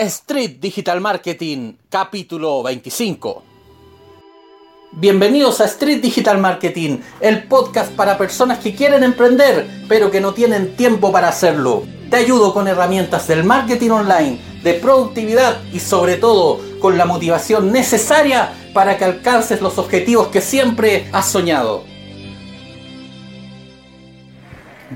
Street Digital Marketing, capítulo 25. Bienvenidos a Street Digital Marketing, el podcast para personas que quieren emprender, pero que no tienen tiempo para hacerlo. Te ayudo con herramientas del marketing online, de productividad y sobre todo con la motivación necesaria para que alcances los objetivos que siempre has soñado.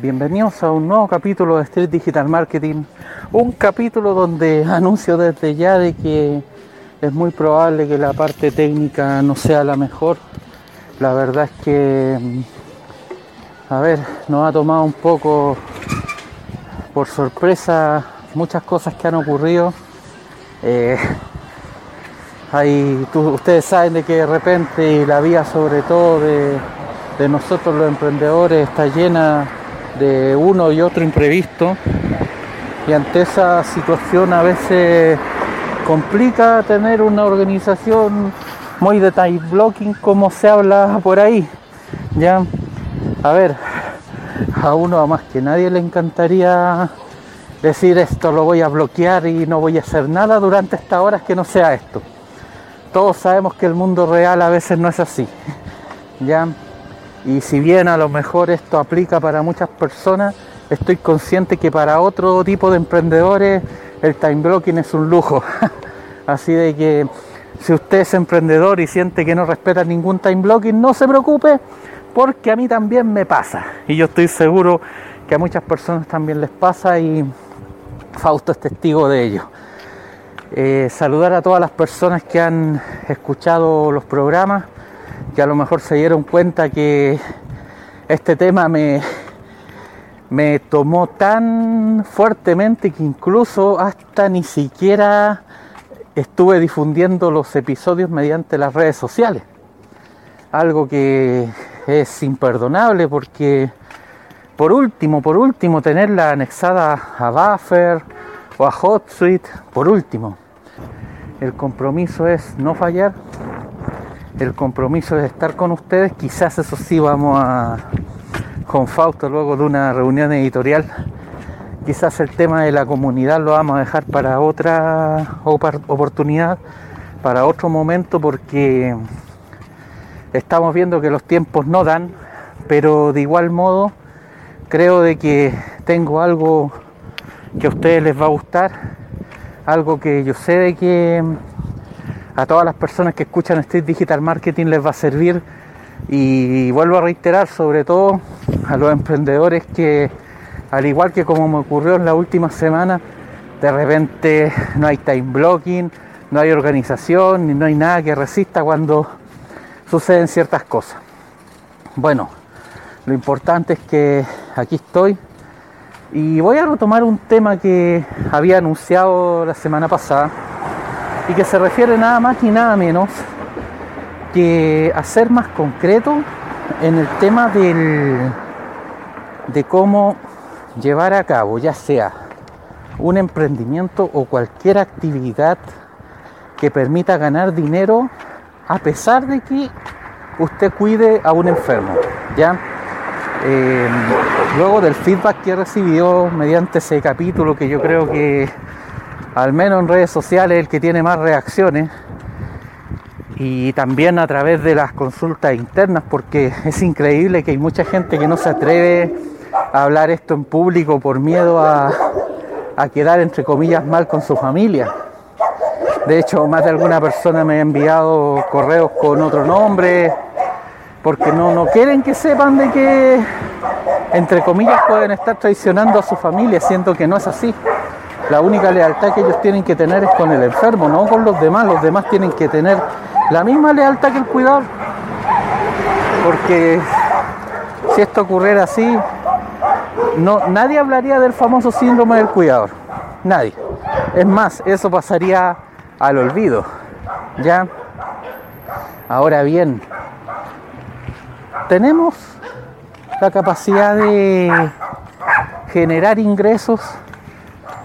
Bienvenidos a un nuevo capítulo de Street Digital Marketing, un capítulo donde anuncio desde ya de que es muy probable que la parte técnica no sea la mejor. La verdad es que, a ver, nos ha tomado un poco por sorpresa muchas cosas que han ocurrido. Eh, ustedes saben de que de repente la vía sobre todo de, de nosotros los emprendedores está llena de uno y otro imprevisto. Y ante esa situación a veces complica tener una organización muy de time blocking como se habla por ahí ya a ver a uno más que nadie le encantaría decir esto lo voy a bloquear y no voy a hacer nada durante estas horas que no sea esto todos sabemos que el mundo real a veces no es así ya y si bien a lo mejor esto aplica para muchas personas, estoy consciente que para otro tipo de emprendedores el time blocking es un lujo. Así de que si usted es emprendedor y siente que no respeta ningún time blocking, no se preocupe, porque a mí también me pasa. Y yo estoy seguro que a muchas personas también les pasa y Fausto es testigo de ello. Eh, saludar a todas las personas que han escuchado los programas que a lo mejor se dieron cuenta que este tema me, me tomó tan fuertemente que incluso hasta ni siquiera estuve difundiendo los episodios mediante las redes sociales. Algo que es imperdonable porque por último, por último, tenerla anexada a Buffer o a HotSuite, por último. El compromiso es no fallar el compromiso de estar con ustedes. Quizás eso sí vamos a con Fausto luego de una reunión editorial. Quizás el tema de la comunidad lo vamos a dejar para otra oportunidad, para otro momento, porque estamos viendo que los tiempos no dan, pero de igual modo creo de que tengo algo que a ustedes les va a gustar, algo que yo sé de que a todas las personas que escuchan Street Digital Marketing les va a servir. Y vuelvo a reiterar sobre todo a los emprendedores que al igual que como me ocurrió en la última semana de repente no hay time blocking no hay organización ni no hay nada que resista cuando suceden ciertas cosas. Bueno lo importante es que aquí estoy. Y voy a retomar un tema que había anunciado la semana pasada y que se refiere nada más ni nada menos que a ser más concreto en el tema del, de cómo llevar a cabo, ya sea un emprendimiento o cualquier actividad que permita ganar dinero a pesar de que usted cuide a un enfermo. ¿ya? Eh, luego del feedback que he recibido mediante ese capítulo que yo creo que al menos en redes sociales, el que tiene más reacciones y también a través de las consultas internas, porque es increíble que hay mucha gente que no se atreve a hablar esto en público por miedo a, quedar, entre comillas, mal con su familia. De hecho, más de alguna persona me ha enviado correos con otro nombre, porque no, no quieren que sepan de que, entre comillas, pueden estar traicionando a su familia, siendo que no es así. La única lealtad que ellos tienen que tener es con el enfermo, no con los demás. Los demás tienen que tener la misma lealtad que el cuidador. Porque si esto ocurriera así, no, nadie hablaría del famoso síndrome del cuidador. Nadie. Es más, eso pasaría al olvido. ¿Ya? Ahora bien, tenemos la capacidad de generar ingresos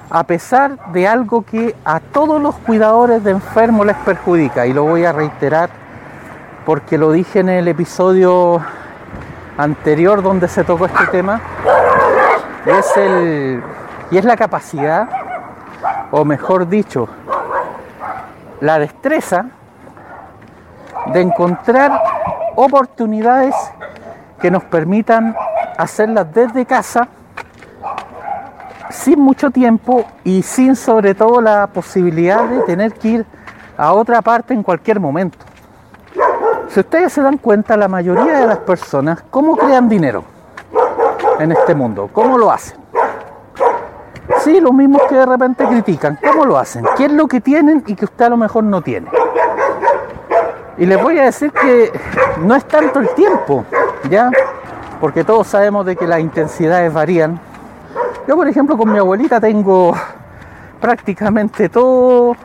a pesar de algo que a todos los cuidadores de enfermos les perjudica. Y lo voy a reiterar porque lo dije en el episodio anterior donde se tocó este tema. Es el, y es la capacidad o mejor dicho, la destreza de encontrar oportunidades que nos permitan hacerlas desde casa sin mucho tiempo y sin sobre todo la posibilidad de tener que ir a otra parte en cualquier momento. Si ustedes se dan cuenta, la mayoría de las personas, ¿cómo crean dinero en este mundo? ¿Cómo lo hacen? Sí, los mismos que de repente critican, ¿cómo lo hacen? ¿Qué es lo que tienen y que usted a lo mejor no tiene? Y les voy a decir que no es tanto el tiempo, ¿ya? Porque todos sabemos de que las intensidades varían. Yo, por ejemplo, con mi abuelita tengo prácticamente todo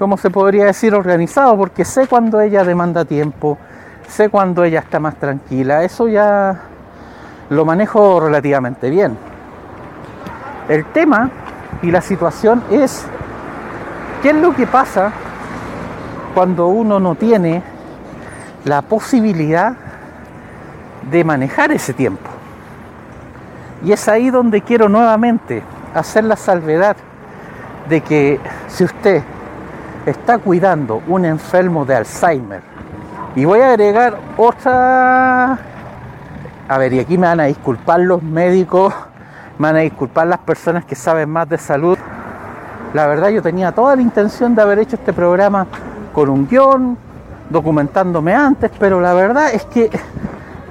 como se podría decir, organizado, porque sé cuando ella demanda tiempo, sé cuando ella está más tranquila, eso ya lo manejo relativamente bien. El tema y la situación es qué es lo que pasa cuando uno no tiene la posibilidad de manejar ese tiempo. Y es ahí donde quiero nuevamente hacer la salvedad de que si usted está cuidando un enfermo de Alzheimer. Y voy a agregar otra... A ver, y aquí me van a disculpar los médicos, me van a disculpar las personas que saben más de salud. La verdad yo tenía toda la intención de haber hecho este programa con un guion, documentándome antes, pero la verdad es que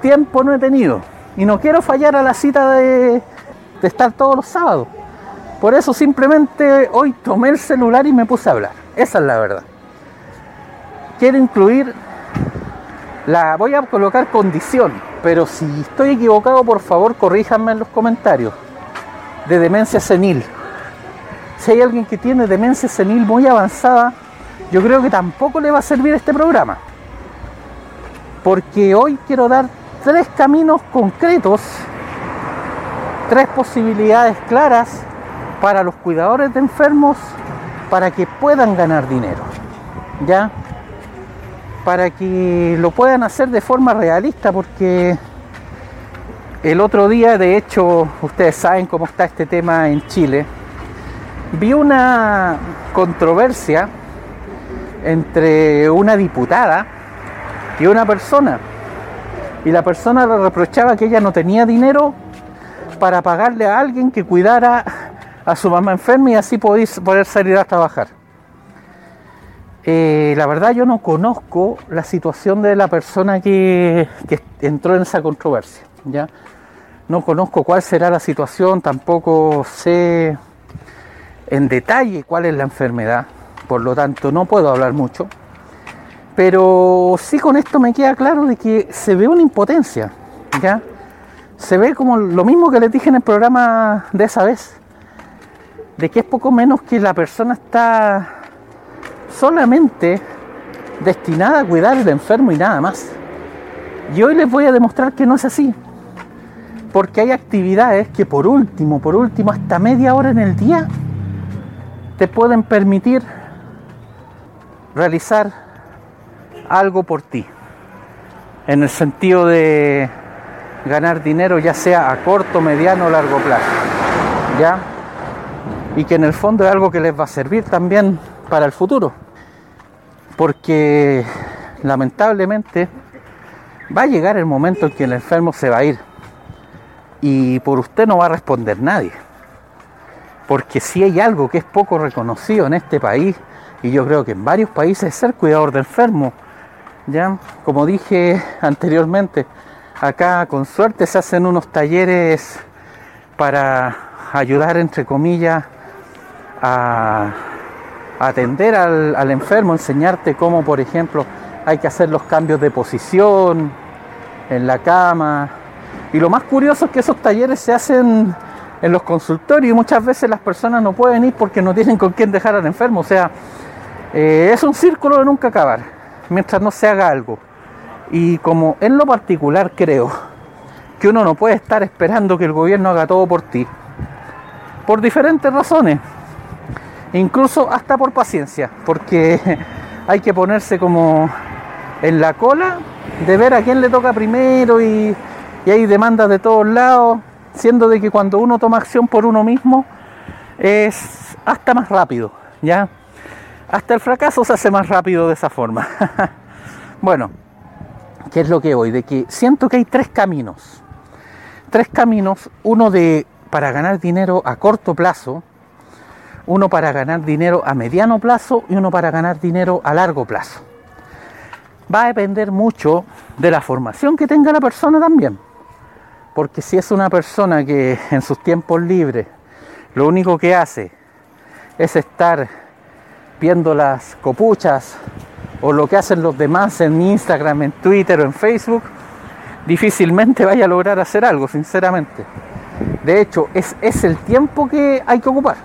tiempo no he tenido. Y no quiero fallar a la cita de, estar todos los sábados. Por eso simplemente hoy tomé el celular y me puse a hablar. Esa es la verdad. Quiero incluir la voy a colocar condición, pero si estoy equivocado, por favor, corríjanme en los comentarios. De demencia senil. Si hay alguien que tiene demencia senil muy avanzada, yo creo que tampoco le va a servir este programa. Porque hoy quiero dar tres caminos concretos, tres posibilidades claras para los cuidadores de enfermos para que puedan ganar dinero, ¿ya? Para que lo puedan hacer de forma realista, porque el otro día, de hecho, ustedes saben cómo está este tema en Chile, vi una controversia entre una diputada y una persona. Y la persona le reprochaba que ella no tenía dinero para pagarle a alguien que cuidara a su mamá enferma y así poder salir a trabajar. Eh, la verdad yo no conozco la situación de la persona que, que, entró en esa controversia. ¿ya? No conozco cuál será la situación, tampoco sé en detalle cuál es la enfermedad, por lo tanto no puedo hablar mucho. Pero sí con esto me queda claro de que se ve una impotencia, ¿ya? Se ve como lo mismo que les dije en el programa de esa vez de que es poco menos que la persona está solamente destinada a cuidar al enfermo y nada más. Y hoy les voy a demostrar que no es así. Porque hay actividades que por último, por último, hasta media hora en el día, te pueden permitir realizar algo por ti. En el sentido de ganar dinero, ya sea a corto, mediano o largo plazo. ¿Ya? y que en el fondo es algo que les va a servir también para el futuro. Porque lamentablemente va a llegar el momento en que el enfermo se va a ir y por usted no va a responder nadie. Porque si hay algo que es poco reconocido en este país, y yo creo que en varios países, es ser cuidador de enfermo. ¿Ya? Como dije anteriormente, acá con suerte se hacen unos talleres para ayudar, entre comillas, a atender al, enfermo, enseñarte cómo, por ejemplo, hay que hacer los cambios de posición en la cama. Y lo más curioso es que esos talleres se hacen en los consultorios y muchas veces las personas no pueden ir porque no tienen con quién dejar al enfermo. O sea, eh, es un círculo de nunca acabar mientras no se haga algo. Y como en lo particular creo que uno no puede estar esperando que el gobierno haga todo por ti, por diferentes razones incluso hasta por paciencia, porque hay que ponerse como en la cola de ver a quién le toca primero y, hay demandas de todos lados, siendo de que cuando uno toma acción por uno mismo es hasta más rápido, ¿ya? Hasta el fracaso se hace más rápido de esa forma. bueno, ¿qué es lo que voy? De que siento que hay tres caminos. Tres caminos, uno de para ganar dinero a corto plazo, uno para ganar dinero a mediano plazo y uno para ganar dinero a largo plazo. Va a depender mucho de la formación que tenga la persona también. Porque si es una persona que en sus tiempos libres lo único que hace es estar viendo las copuchas o lo que hacen los demás en Instagram, en Twitter o en Facebook, difícilmente vaya a lograr hacer algo, sinceramente. De hecho, es, es el tiempo que hay que ocupar.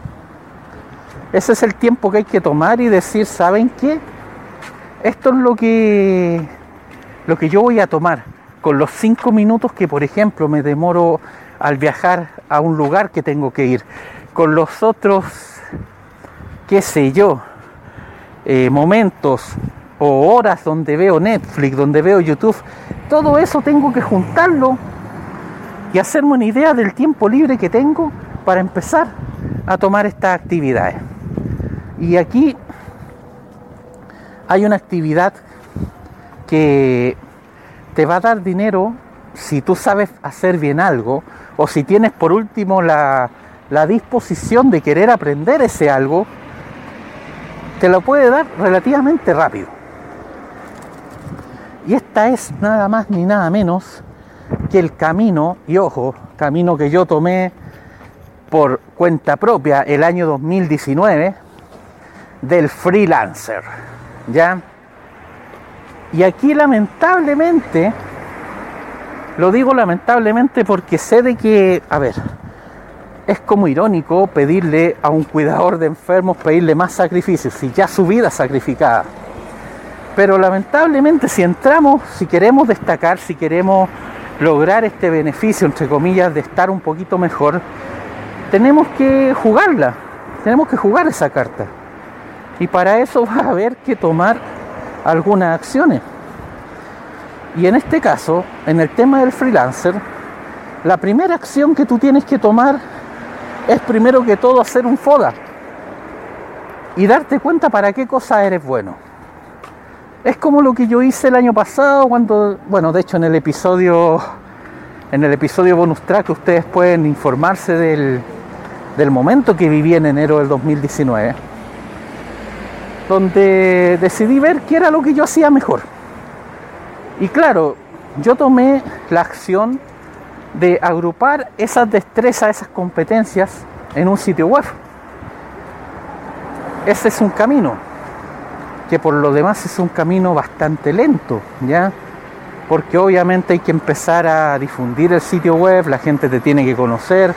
Ese es el tiempo que hay que tomar y decir, ¿saben qué? Esto es lo que, lo que yo voy a tomar con los cinco minutos que, por ejemplo, me demoro al viajar a un lugar que tengo que ir, con los otros, qué sé yo, eh, momentos o horas donde veo Netflix, donde veo YouTube, todo eso tengo que juntarlo y hacerme una idea del tiempo libre que tengo para empezar a tomar estas actividades. Y aquí hay una actividad que te va a dar dinero si tú sabes hacer bien algo o si tienes por último la, la disposición de querer aprender ese algo, te lo puede dar relativamente rápido. Y esta es nada más ni nada menos que el camino, y ojo, camino que yo tomé por cuenta propia el año 2019 del freelancer. ¿Ya? Y aquí lamentablemente, lo digo lamentablemente porque sé de que, a ver, es como irónico pedirle a un cuidador de enfermos, pedirle más sacrificios, si ya su vida sacrificada. Pero lamentablemente si entramos, si queremos destacar, si queremos lograr este beneficio, entre comillas, de estar un poquito mejor, tenemos que jugarla, tenemos que jugar esa carta. Y para eso va a haber que tomar algunas acciones. Y en este caso, en el tema del freelancer, la primera acción que tú tienes que tomar es primero que todo hacer un FODA y darte cuenta para qué cosa eres bueno. Es como lo que yo hice el año pasado cuando, bueno, de hecho en el episodio en el episodio bonus track ustedes pueden informarse del, del momento que viví en enero del 2019 donde decidí ver qué era lo que yo hacía mejor. Y claro, yo tomé la acción de agrupar esas destrezas, esas competencias en un sitio web. Ese es un camino, que por lo demás es un camino bastante lento, ¿ya? Porque obviamente hay que empezar a difundir el sitio web, la gente te tiene que conocer.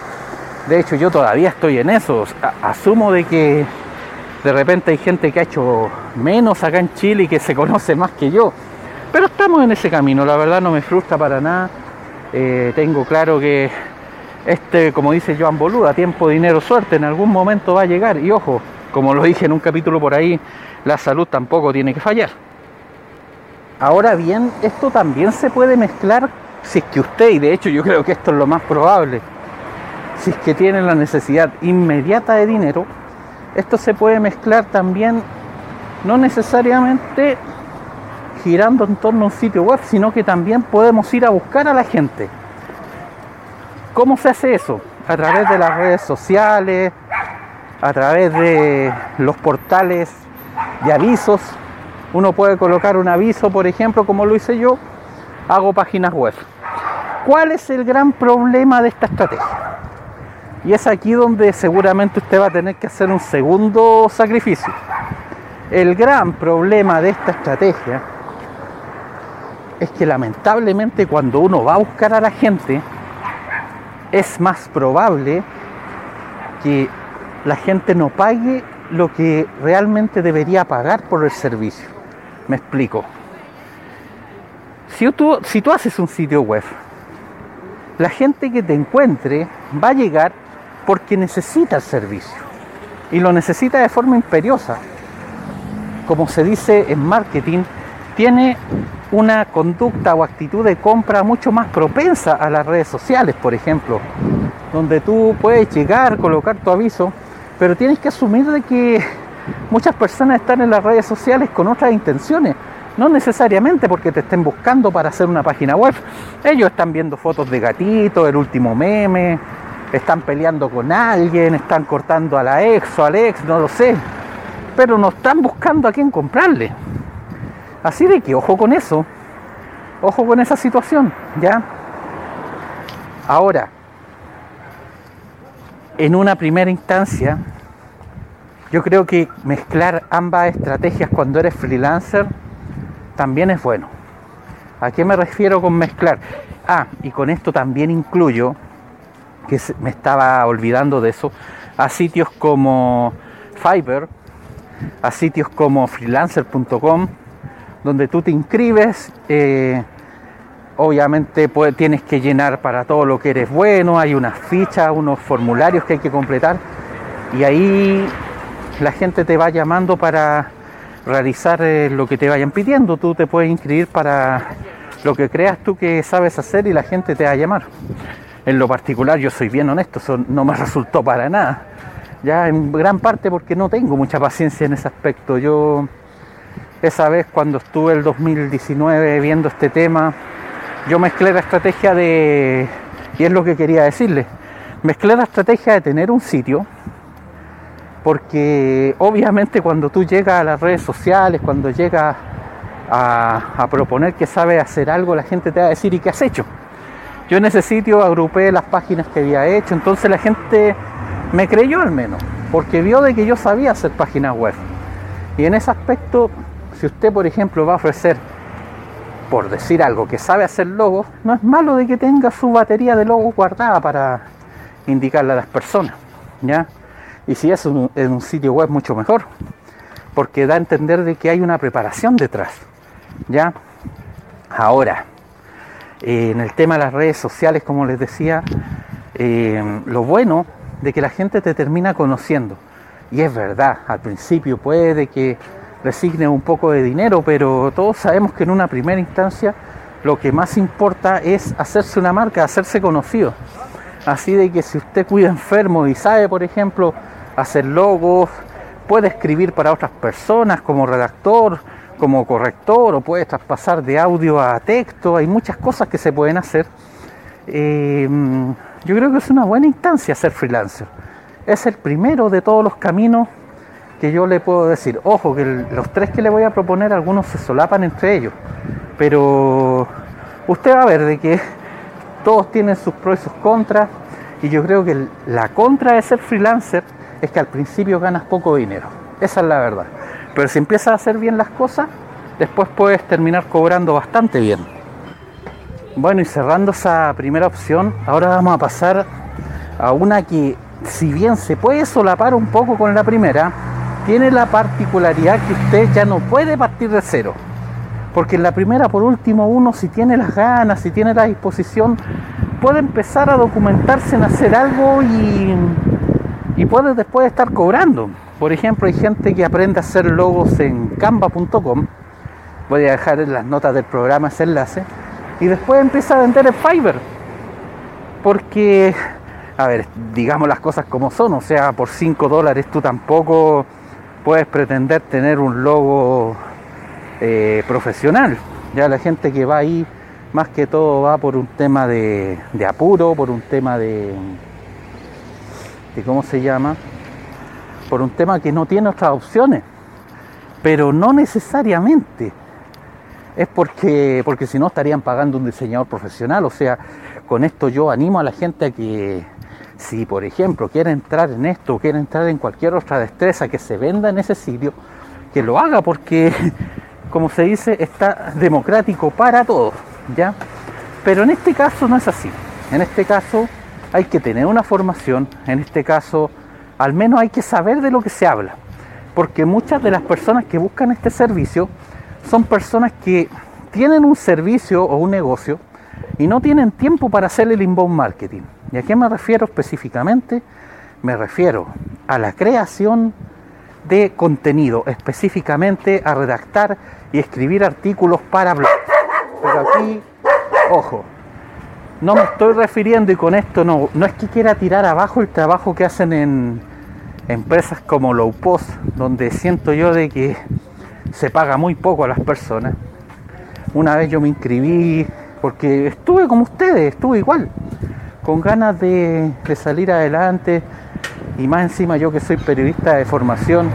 De hecho, yo todavía estoy en eso. Asumo de que de repente hay gente que ha hecho menos acá en Chile y que se conoce más que yo. Pero estamos en ese camino, la verdad no me frustra para nada. Eh, tengo claro que este, como dice Joan Boluda, tiempo, dinero, suerte, en algún momento va a llegar. Y ojo, como lo dije en un capítulo por ahí, la salud tampoco tiene que fallar. Ahora bien, esto también se puede mezclar si es que usted, y de hecho yo creo que esto es lo más probable, si es que tiene la necesidad inmediata de dinero, esto se puede mezclar también, no necesariamente girando en torno a un sitio web, sino que también podemos ir a buscar a la gente. ¿Cómo se hace eso? A través de las redes sociales, a través de los portales de avisos. Uno puede colocar un aviso, por ejemplo, como lo hice yo, hago páginas web. ¿Cuál es el gran problema de esta estrategia? Y es aquí donde seguramente usted va a tener que hacer un segundo sacrificio. El gran problema de esta estrategia es que lamentablemente cuando uno va a buscar a la gente, es más probable que la gente no pague lo que realmente debería pagar por el servicio. Me explico. Si tú, si tú haces un sitio web, la gente que te encuentre va a llegar porque necesita el servicio y lo necesita de forma imperiosa. Como se dice en marketing, tiene una conducta o actitud de compra mucho más propensa a las redes sociales, por ejemplo, donde tú puedes llegar, colocar tu aviso, Pero tienes que asumir de que muchas personas están en las redes sociales con otras intenciones. No necesariamente porque te estén buscando para hacer una página web. Ellos están viendo fotos de gatito, el último meme, están peleando con alguien, están cortando a la ex o al ex, no lo sé. Pero no están buscando a quién comprarle. Así de que ojo con eso. Ojo con esa situación, ¿ya? Ahora, en una primera instancia, yo creo que mezclar ambas estrategias cuando eres freelancer también es bueno. ¿A qué me refiero con mezclar? Ah, y con esto también incluyo que me estaba olvidando de eso, a sitios como Fiverr, a sitios como freelancer.com, donde tú te inscribes, eh, obviamente tienes que llenar para todo lo que eres bueno, hay unas fichas, unos formularios que hay que completar, y ahí la gente te va llamando para realizar eh, lo que te vayan pidiendo, tú te puedes inscribir para lo que creas tú que sabes hacer y la gente te va a llamar en lo particular yo soy bien honesto, eso no me resultó para nada. Ya en gran parte porque no tengo mucha paciencia en ese aspecto. Yo esa vez cuando estuve el 2019 viendo este tema, yo mezclé la estrategia de, y es lo que quería decirle, mezclé la estrategia de tener un sitio, porque obviamente cuando tú llegas a las redes sociales, cuando llegas a, a proponer que sabes hacer algo, la gente te va a decir, ¿y qué has hecho? Yo en ese sitio agrupé las páginas que había hecho, entonces la gente me creyó al menos, porque vio de que yo sabía hacer páginas web. Y en ese aspecto, si usted por ejemplo va a ofrecer, por decir algo, que sabe hacer logos, no es malo de que tenga su batería de logos guardada para indicarle a las personas, ¿ya? Y si es un, en un sitio web mucho mejor, porque da a entender de que hay una preparación detrás, ¿ya? Ahora, en el tema de las redes sociales, como les decía, eh, lo bueno de que la gente te termina conociendo. Y es verdad, al principio puede que resigne un poco de dinero, pero todos sabemos que en una primera instancia lo que más importa es hacerse una marca, hacerse conocido. Así de que si usted cuida enfermo y sabe, por ejemplo, hacer logos, puede escribir para otras personas como redactor, como corrector o puedes traspasar de audio a texto, hay muchas cosas que se pueden hacer. Eh, yo creo que es una buena instancia ser freelancer. Es el primero de todos los caminos que yo le puedo decir. Ojo, que los tres que le voy a proponer, algunos se solapan entre ellos. Pero usted va a ver de que todos tienen sus pros y sus contras. Y yo creo que la contra de ser freelancer es que al principio ganas poco dinero. Esa es la verdad. Pero si empiezas a hacer bien las cosas, después puedes terminar cobrando bastante bien. Bueno, y cerrando esa primera opción, ahora vamos a pasar a una que, si bien se puede solapar un poco con la primera, tiene la particularidad que usted ya no puede partir de cero. Porque en la primera, por último, uno si tiene las ganas, si tiene la disposición, puede empezar a documentarse en hacer algo y, y puede después estar cobrando. Por ejemplo, hay gente que aprende a hacer logos en canva.com. Voy a dejar en las notas del programa ese enlace. Y después empieza a vender en Fiverr. Porque, a ver, digamos las cosas como son. O sea, por 5 dólares tú tampoco puedes pretender tener un logo eh, profesional. Ya la gente que va ahí, más que todo va por un tema de, apuro, por un tema de, de, ¿cómo se llama? por un tema que no tiene otras opciones, pero no necesariamente es porque, porque si no estarían pagando un diseñador profesional. O sea, con esto yo animo a la gente a que si por ejemplo quiere entrar en esto, quiere entrar en cualquier otra destreza que se venda en ese sitio, que lo haga porque, como se dice, está democrático para todos, ¿ya? Pero en este caso no es así. En este caso hay que tener una formación, en este caso al menos hay que saber de lo que se habla, porque muchas de las personas que buscan este servicio son personas que tienen un servicio o un negocio y no tienen tiempo para hacer el inbound marketing. ¿Y a qué me refiero específicamente? Me refiero a la creación de contenido, específicamente a redactar y escribir artículos para blogs. Pero aquí, ojo, no me estoy refiriendo y con esto no, no es que quiera tirar abajo el trabajo que hacen en, empresas como Low Post, donde siento yo de que se paga muy poco a las personas. Una vez yo me inscribí porque estuve como ustedes, estuve igual, con ganas de, salir adelante y más encima yo que soy periodista de formación,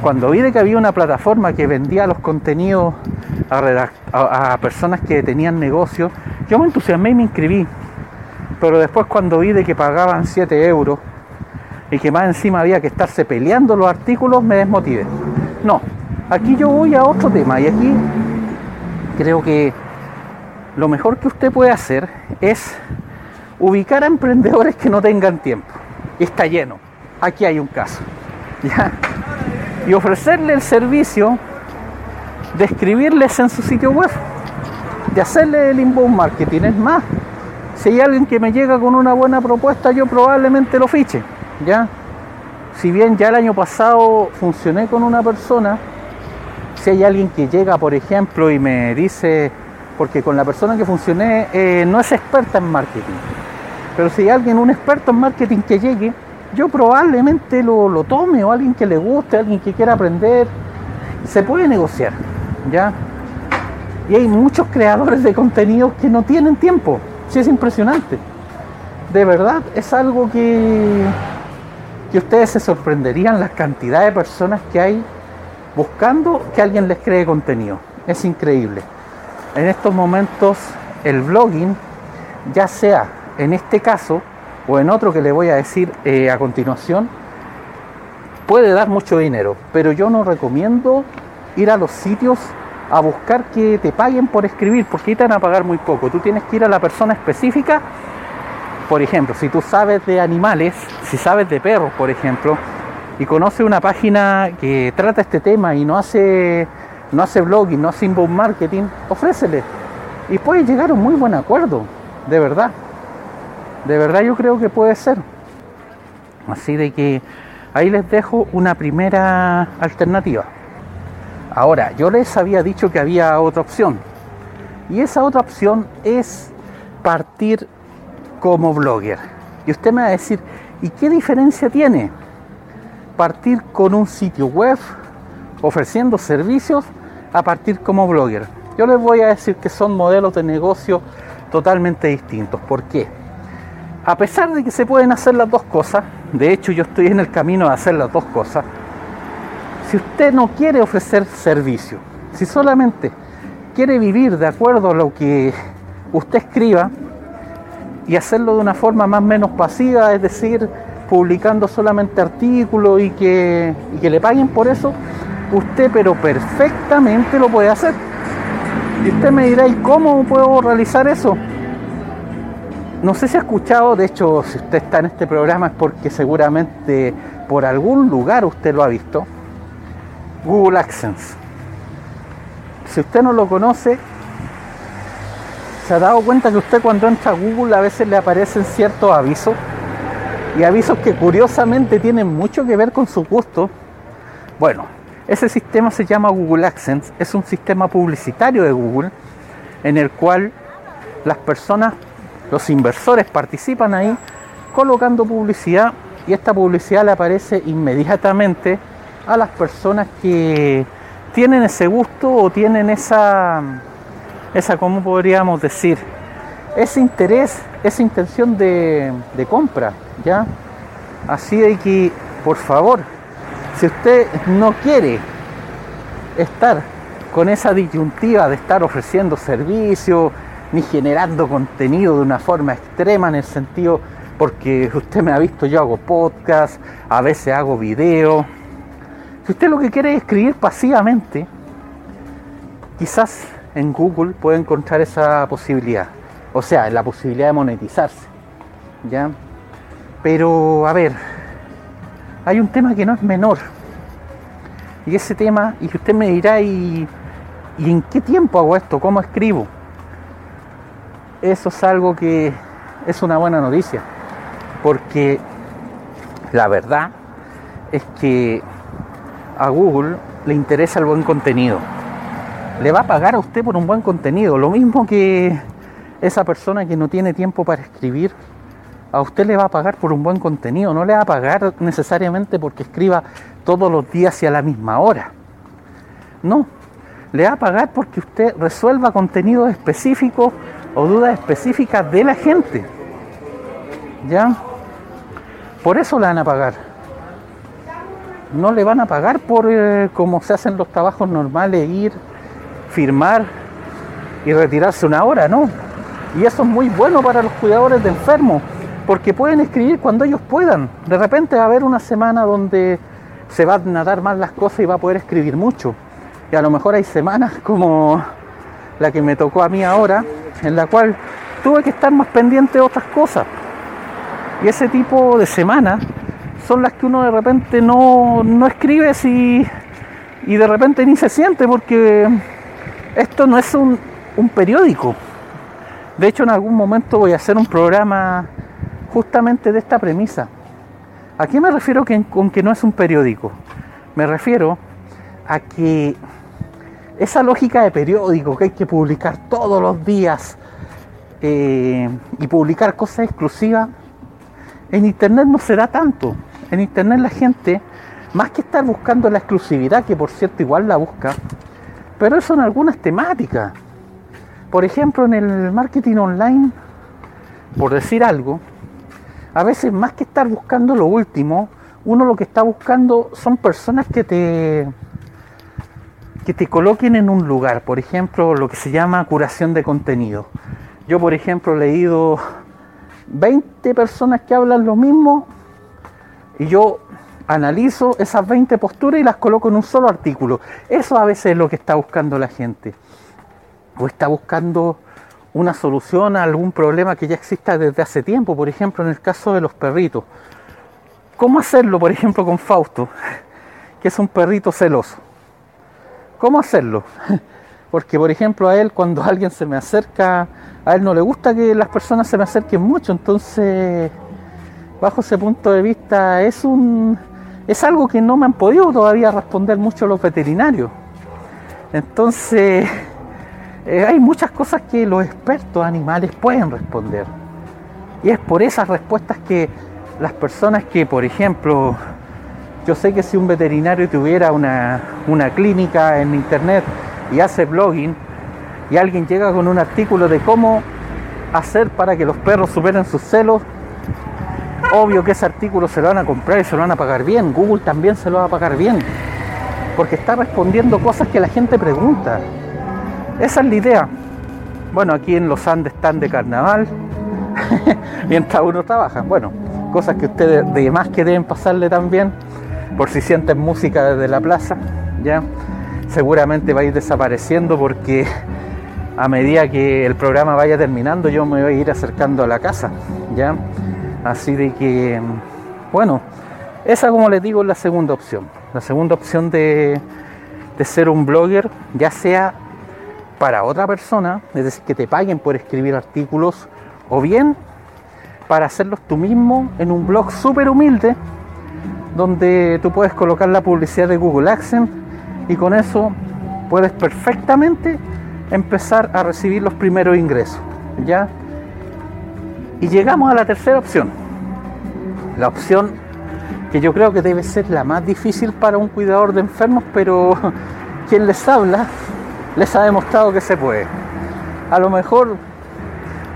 cuando vi de que había una plataforma que vendía los contenidos a, a personas que tenían negocios, yo me entusiasmé y me inscribí. Pero después cuando vi de que pagaban 7 euros y que más encima había que estarse peleando los artículos, me desmotivé. No, aquí yo voy a otro tema y aquí creo que lo mejor que usted puede hacer es ubicar a emprendedores que no tengan tiempo. Está lleno. Aquí hay un caso. Y ofrecerle el servicio de escribirles en su sitio web, de hacerle el inbound marketing. Es más, si hay alguien que me llega con una buena propuesta, yo probablemente lo fiche. ¿ya? Si bien ya el año pasado funcioné con una persona, si hay alguien que llega, por ejemplo, y me dice, porque con la persona que funcioné eh, no es experta en marketing, pero si hay alguien, un experto en marketing que llegue, yo probablemente lo, lo tome, o alguien que le guste, alguien que quiera aprender, se puede negociar, ¿ya? Y hay muchos creadores de contenidos que no tienen tiempo, sí es impresionante. De verdad, es algo que que ustedes se sorprenderían la cantidad de personas que hay buscando que alguien les cree contenido. Es increíble. En estos momentos el blogging, ya sea en este caso o en otro que le voy a decir eh, a continuación, puede dar mucho dinero, pero yo no recomiendo ir a los sitios a buscar que te paguen por escribir, porque ahí te van a pagar muy poco. Tú tienes que ir a la persona específica por ejemplo, si tú sabes de animales, si sabes de perros, por ejemplo, y conoces una página que trata este tema y no hace, no hace blogging, no hace inbound marketing, ofrécele. Y puede llegar a un muy buen acuerdo, de verdad. De verdad yo creo que puede ser. Así de que ahí les dejo una primera alternativa. Ahora, yo les había dicho que había otra opción. Y esa otra opción es partir como blogger. Y usted me va a decir, ¿y qué diferencia tiene partir con un sitio web ofreciendo servicios a partir como blogger? Yo les voy a decir que son modelos de negocio totalmente distintos. ¿Por qué? A pesar de que se pueden hacer las dos cosas, de hecho yo estoy en el camino de hacer las dos cosas, si usted no quiere ofrecer servicio, si solamente quiere vivir de acuerdo a lo que usted escriba, y hacerlo de una forma más o menos pasiva, es decir, publicando solamente artículos y que, le paguen por eso, usted pero perfectamente lo puede hacer. Y usted me dirá, ¿y cómo puedo realizar eso? No sé si ha escuchado, de hecho, si usted está en este programa es porque seguramente por algún lugar usted lo ha visto. Google AdSense. Si usted no lo conoce, ¿Se ha dado cuenta que usted cuando entra a Google a veces le aparecen ciertos avisos? Y avisos que curiosamente tienen mucho que ver con su gusto. Bueno, ese sistema se llama Google AdSense, es un sistema publicitario de Google en el cual las personas, los inversores participan ahí colocando publicidad y esta publicidad le aparece inmediatamente a las personas que tienen ese gusto o tienen esa esa, ¿cómo podríamos decir? Ese interés, esa intención de, de compra, ¿ya? Así de que, por favor, si usted no quiere estar con esa disyuntiva de estar ofreciendo servicios ni generando contenido de una forma extrema en el sentido, porque usted me ha visto, yo hago podcast, a veces hago video. Si usted lo que quiere es escribir pasivamente, quizás en Google puede encontrar esa posibilidad. O sea, la posibilidad de monetizarse. ¿Ya? Pero, a ver, hay un tema que no es menor. Y ese tema, y usted me dirá, ¿y, ¿y en qué tiempo hago esto? ¿Cómo escribo? Eso es algo que es una buena noticia. Porque la verdad es que a Google le interesa el buen contenido le va a pagar a usted por un buen contenido. Lo mismo que esa persona que no tiene tiempo para escribir, a usted le va a pagar por un buen contenido, no le va a pagar necesariamente porque escriba todos los días y a la misma hora. No, le va a pagar porque usted resuelva contenidos específicos o dudas específicas de la gente. ¿Ya? Por eso le van a pagar. No le van a pagar por eh, como se hacen los trabajos normales, ir, firmar y retirarse una hora, ¿no? Y eso es muy bueno para los cuidadores de enfermos, porque pueden escribir cuando ellos puedan. De repente va a haber una semana donde se van a dar mal las cosas y va a poder escribir mucho. Y a lo mejor hay semanas como la que me tocó a mí ahora, en la cual tuve que estar más pendiente de otras cosas. Y ese tipo de semanas son las que uno de repente no, no escribe si, y de repente ni se siente porque esto no es un, un periódico. De hecho, en algún momento voy a hacer un programa justamente de esta premisa. ¿A qué me refiero con que no es un periódico? Me refiero a que esa lógica de periódico que hay que publicar todos los días eh, y publicar cosas exclusivas, en Internet no se da tanto. En Internet la gente, más que estar buscando la exclusividad, que por cierto igual la busca, pero eso en algunas temáticas. Por ejemplo, en el marketing online, por decir algo, a veces más que estar buscando lo último, uno lo que está buscando son personas que te que te coloquen en un lugar, por ejemplo, lo que se llama curación de contenido. Yo, por ejemplo, he leído 20 personas que hablan lo mismo y yo analizo esas 20 posturas y las coloco en un solo artículo. Eso a veces es lo que está buscando la gente. O está buscando una solución a algún problema que ya exista desde hace tiempo. Por ejemplo, en el caso de los perritos. ¿Cómo hacerlo, por ejemplo, con Fausto, que es un perrito celoso? ¿Cómo hacerlo? Porque, por ejemplo, a él cuando alguien se me acerca, a él no le gusta que las personas se me acerquen mucho. Entonces, bajo ese punto de vista, es un es algo que no me han podido todavía responder mucho los veterinarios. Entonces, eh, hay muchas cosas que los expertos animales pueden responder. Y es por esas respuestas que las personas que, por ejemplo, yo sé que si un veterinario tuviera una, una clínica en internet y hace blogging y alguien llega con un artículo de cómo hacer para que los perros superen sus celos, obvio que ese artículo se lo van a comprar y se lo van a pagar bien. Google también se lo va a pagar bien. Porque está respondiendo cosas que la gente pregunta. Esa es la idea. Bueno, aquí en los Andes están de carnaval. mientras uno trabaja. Bueno, cosas que ustedes de más que deben pasarle también. Por si sienten música desde la plaza. Ya. Seguramente va a ir desapareciendo porque a medida que el programa vaya terminando yo me voy a ir acercando a la casa. Ya Así de que, bueno, esa como les digo es la segunda opción. La segunda opción de, ser un blogger, ya sea para otra persona, es decir, que te paguen por escribir artículos, o bien para hacerlos tú mismo en un blog súper humilde, donde tú puedes colocar la publicidad de Google AdSense y con eso puedes perfectamente empezar a recibir los primeros ingresos. ¿Ya? Y llegamos a la tercera opción. La opción que yo creo que debe ser la más difícil para un cuidador de enfermos, pero quien les habla les ha demostrado que se puede. A lo mejor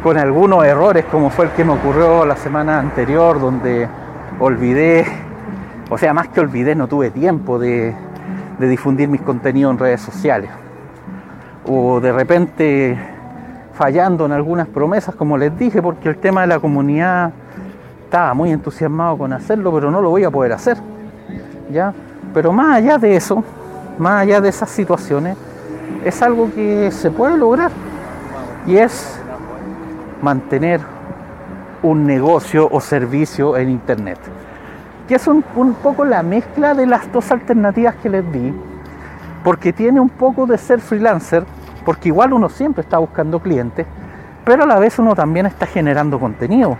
con algunos errores, como fue el que me ocurrió la semana anterior, donde olvidé, o sea, más que olvidé, no tuve tiempo de, difundir mis contenidos en redes sociales. O de repente fallando en algunas promesas, como les dije, porque el tema de la comunidad estaba muy entusiasmado con hacerlo, pero no lo voy a poder hacer. ¿ya? Pero más allá de eso, más allá de esas situaciones, es algo que se puede lograr y es mantener un negocio o servicio en Internet. Que es un, poco la mezcla de las dos alternativas que les di, porque tiene un poco de ser freelancer, porque igual uno siempre está buscando clientes, pero a la vez uno también está generando contenido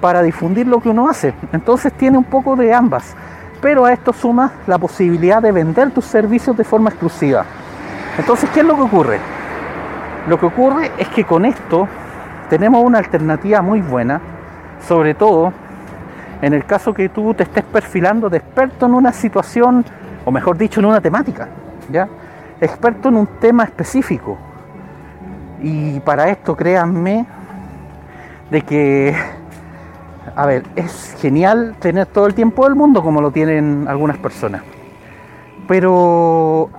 para difundir lo que uno hace. Entonces tiene un poco de ambas, pero a esto suma la posibilidad de vender tus servicios de forma exclusiva. Entonces, ¿qué es lo que ocurre? Lo que ocurre es que con esto tenemos una alternativa muy buena Sobre todo en el caso que tú te estés perfilando de experto en una situación, o mejor dicho, en una temática, ¿ya? Experto en un tema específico. Y para esto, créanme, de que, a ver, es genial tener todo el tiempo del mundo como lo tienen algunas personas. Pero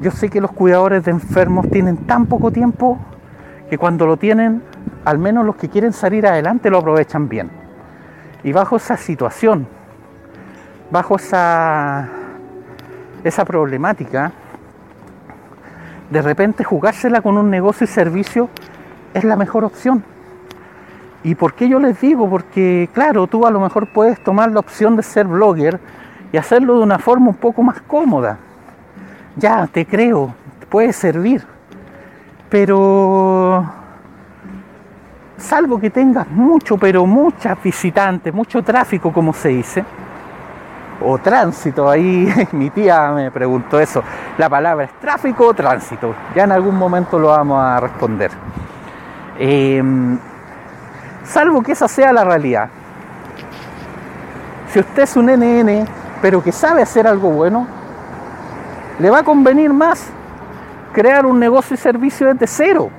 yo sé que los cuidadores de enfermos tienen tan poco tiempo que cuando lo tienen, al menos los que quieren salir adelante lo aprovechan bien. Y bajo esa situación, bajo esa, esa problemática, de repente jugársela con un negocio y servicio es la mejor opción. ¿Y por qué yo les digo? Porque claro, tú a lo mejor puedes tomar la opción de ser blogger y hacerlo de una forma un poco más cómoda. Ya, te creo, puede servir. Pero salvo que tengas mucho, pero muchas visitantes, mucho tráfico, como se dice, o tránsito, ahí mi tía me preguntó eso, la palabra es tráfico o tránsito, ya en algún momento lo vamos a responder. Em, salvo que esa sea la realidad. Si usted es un NN, pero que sabe hacer algo bueno, le va a convenir más crear un negocio y servicio desde cero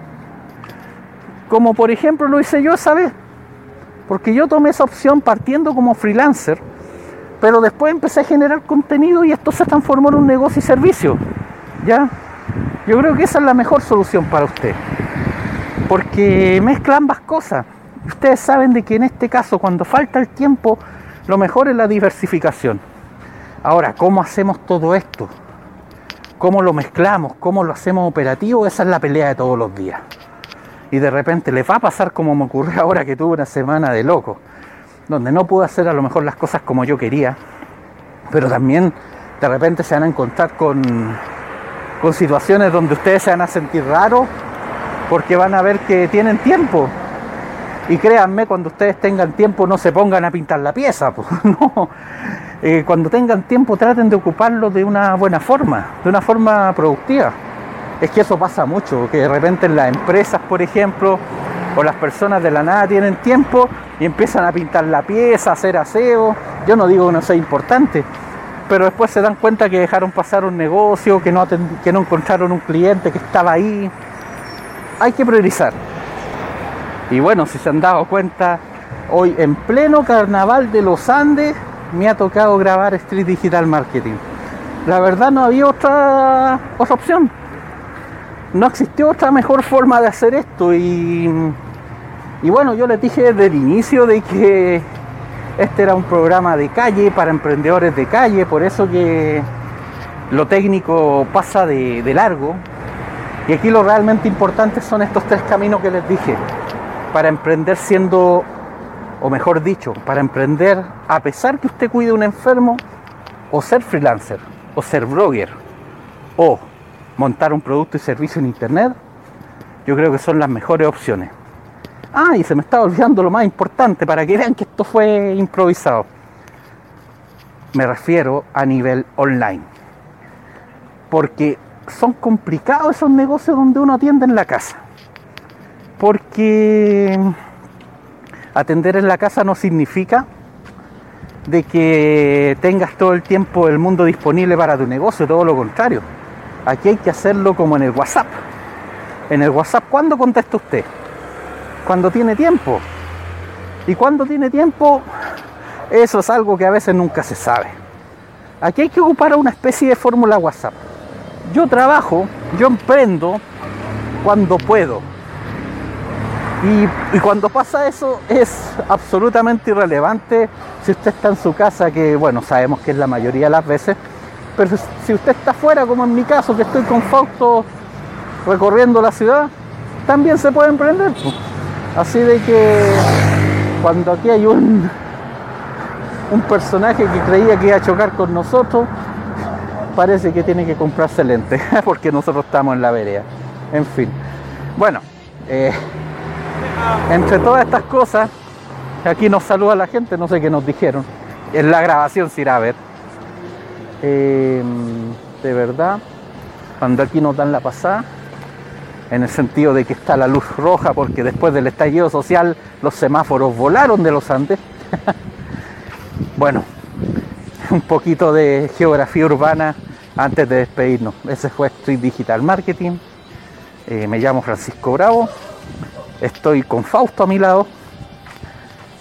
como por ejemplo lo hice yo esa vez. Porque yo tomé esa opción partiendo como freelancer, pero después empecé a generar contenido y esto se transformó en un negocio y servicio. ¿Ya? Yo creo que esa es la mejor solución para usted. Porque mezcla ambas cosas. Ustedes saben de que en este caso, cuando falta el tiempo, lo mejor es la diversificación. Ahora, ¿cómo hacemos todo esto? ¿Cómo lo mezclamos? ¿Cómo lo hacemos operativo? Esa es la pelea de todos los días y de repente les va a pasar como me ocurrió ahora que tuve una semana de loco, donde no pude hacer a lo mejor las cosas como yo quería, pero también de repente se van a encontrar con, con situaciones donde ustedes se van a sentir raros porque van a ver que tienen tiempo. Y créanme, cuando ustedes tengan tiempo no se pongan a pintar la pieza, no. Eh, cuando tengan tiempo traten de ocuparlo de una buena forma, de una forma productiva. Es que eso pasa mucho, que de repente en las empresas, por ejemplo, o las personas de la nada tienen tiempo y empiezan a pintar la pieza, a hacer aseo. Yo no digo que no sea importante, pero después se dan cuenta que dejaron pasar un negocio, que no, que no encontraron un cliente que estaba ahí. Hay que priorizar. Y bueno, si se han dado cuenta, hoy en pleno carnaval de los Andes me ha tocado grabar Street Digital Marketing. La verdad no había otra, otra opción no existió otra mejor forma de hacer esto y, y bueno, yo les dije desde el inicio de que este era un programa de calle para emprendedores de calle, por eso que lo técnico pasa de, de largo. Y aquí lo realmente importante son estos tres caminos que les dije, para emprender siendo, o mejor dicho, para emprender a pesar que usted cuide un enfermo, o ser freelancer, o ser blogger, o montar un producto y servicio en internet, yo creo que son las mejores opciones. Ah, y se me estaba olvidando lo más importante para que vean que esto fue improvisado. Me refiero a nivel online. Porque son complicados esos negocios donde uno atiende en la casa. Porque atender en la casa no significa de que tengas todo el tiempo del mundo disponible para tu negocio, todo lo contrario Aquí hay que hacerlo como en el WhatsApp. En el WhatsApp, ¿cuándo contesta usted? Cuando tiene tiempo. Y cuando tiene tiempo, eso es algo que a veces nunca se sabe. Aquí hay que ocupar una especie de fórmula WhatsApp. Yo trabajo, yo emprendo cuando puedo. Y, y, cuando pasa eso es absolutamente irrelevante si usted está en su casa, que bueno, sabemos que es la mayoría de las veces, pero si usted está afuera, como en mi caso, que estoy con Fausto recorriendo la ciudad, también se puede emprender. Así de que cuando aquí hay un, un personaje que creía que iba a chocar con nosotros, parece que tiene que comprarse lentes, porque nosotros estamos en la vereda. En fin. Bueno, eh, entre todas estas cosas, aquí nos saluda la gente, no sé qué nos dijeron. En la grabación se irá a ver. Em, de verdad, cuando aquí nos dan la pasada, en el sentido de que está la luz roja porque después del estallido social los semáforos volaron de los Andes. bueno, un poquito de geografía urbana antes de despedirnos. Ese fue Street Digital Marketing. Eh, me llamo Francisco Bravo. Estoy con Fausto a mi lado,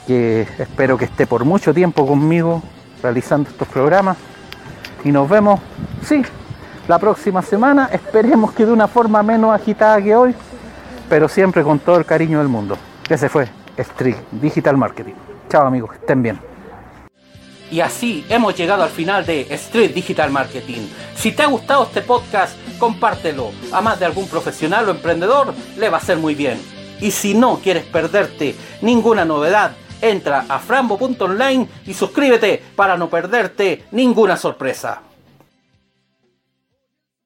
que espero que esté por mucho tiempo conmigo realizando estos programas. Y nos vemos, sí, la próxima semana. Esperemos que de una forma menos agitada que hoy, pero siempre con todo el cariño del mundo. Ese fue Street Digital Marketing. Chao amigos, estén bien. Y así hemos llegado al final de Street Digital Marketing. Si te ha gustado este podcast, compártelo. A más de algún profesional o emprendedor le va a ser muy bien. Y si no quieres perderte ninguna novedad, entra a frambo.online y suscríbete para no perderte ninguna sorpresa.